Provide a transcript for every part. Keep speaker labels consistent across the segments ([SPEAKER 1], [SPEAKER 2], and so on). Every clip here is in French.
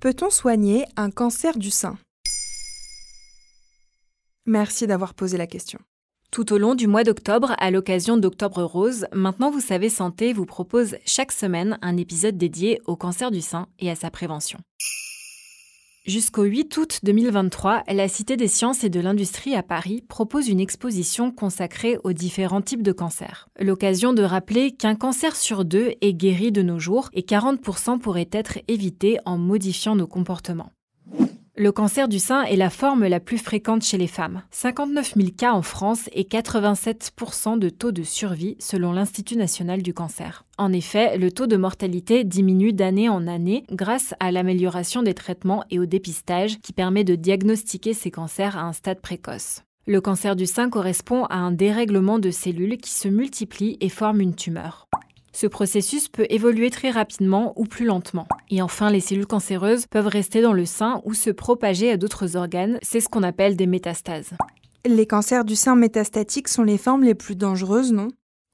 [SPEAKER 1] Peut-on soigner un cancer du sein? Merci d'avoir posé la question.
[SPEAKER 2] Tout au long du mois d'octobre, à l'occasion d'Octobre Rose, Maintenant Vous savez Santé vous propose chaque semaine un épisode dédié au cancer du sein et à sa prévention. Jusqu'au 8 août 2023, la Cité des sciences et de l'industrie à Paris propose une exposition consacrée aux différents types de cancers. L'occasion de rappeler qu'un cancer sur deux est guéri de nos jours et 40% pourrait être évité en modifiant nos comportements. Le cancer du sein est la forme la plus fréquente chez les femmes. 59 000 cas en France et 87% de taux de survie selon l'Institut national du cancer. En effet, le taux de mortalité diminue d'année en année grâce à l'amélioration des traitements et au dépistage qui permet de diagnostiquer ces cancers à un stade précoce. Le cancer du sein correspond à un dérèglement de cellules qui se multiplient et forment une tumeur. Ce processus peut évoluer très rapidement ou plus lentement. Et enfin, les cellules cancéreuses peuvent rester dans le sein ou se propager à d'autres organes. C'est ce qu'on appelle des métastases.
[SPEAKER 1] Les cancers du sein métastatiques sont les formes les plus dangereuses, non?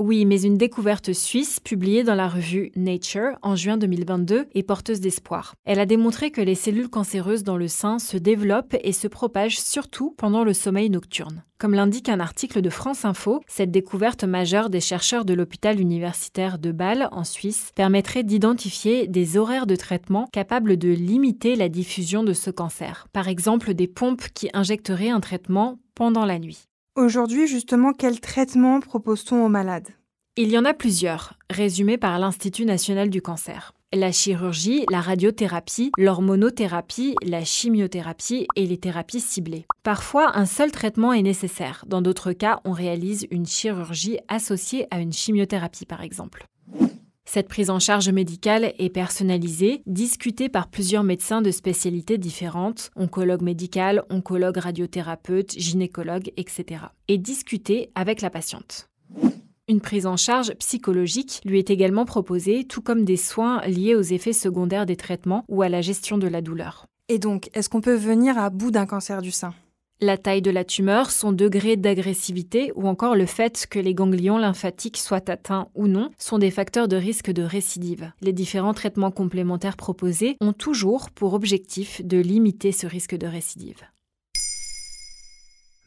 [SPEAKER 2] Oui, mais une découverte suisse publiée dans la revue Nature en juin 2022 est porteuse d'espoir. Elle a démontré que les cellules cancéreuses dans le sein se développent et se propagent surtout pendant le sommeil nocturne. Comme l'indique un article de France Info, cette découverte majeure des chercheurs de l'hôpital universitaire de Bâle en Suisse permettrait d'identifier des horaires de traitement capables de limiter la diffusion de ce cancer. Par exemple, des pompes qui injecteraient un traitement pendant la nuit.
[SPEAKER 1] Aujourd'hui, justement, quel traitement propose-t-on aux malades?
[SPEAKER 2] Il y en a plusieurs, résumés par l'Institut national du cancer. La chirurgie, la radiothérapie, l'hormonothérapie, la chimiothérapie et les thérapies ciblées. Parfois, un seul traitement est nécessaire. Dans d'autres cas, on réalise une chirurgie associée à une chimiothérapie, par exemple. Cette prise en charge médicale est personnalisée, discutée par plusieurs médecins de spécialités différentes, oncologue médical, oncologue radiothérapeute, gynécologue, etc. et discutée avec la patiente. Une prise en charge psychologique lui est également proposée, tout comme des soins liés aux effets secondaires des traitements ou à la gestion de la douleur.
[SPEAKER 1] Et donc, est-ce qu'on peut venir à bout d'un cancer du sein?
[SPEAKER 2] La taille de la tumeur, son degré d'agressivité ou encore le fait que les ganglions lymphatiques soient atteints ou non sont des facteurs de risque de récidive. Les différents traitements complémentaires proposés ont toujours pour objectif de limiter ce risque de récidive.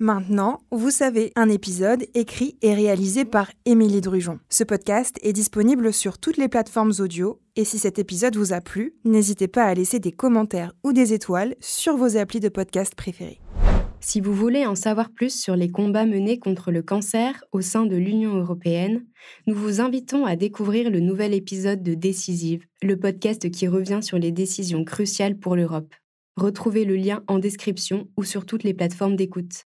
[SPEAKER 1] Maintenant, vous savez, un épisode écrit et réalisé par Émilie Drujon. Ce podcast est disponible sur toutes les plateformes audio et si cet épisode vous a plu, n'hésitez pas à laisser des commentaires ou des étoiles sur vos applis de podcast préférés.
[SPEAKER 3] Si vous voulez en savoir plus sur les combats menés contre le cancer au sein de l'Union européenne, nous vous invitons à découvrir le nouvel épisode de Décisive, le podcast qui revient sur les décisions cruciales pour l'Europe. Retrouvez le lien en description ou sur toutes les plateformes d'écoute.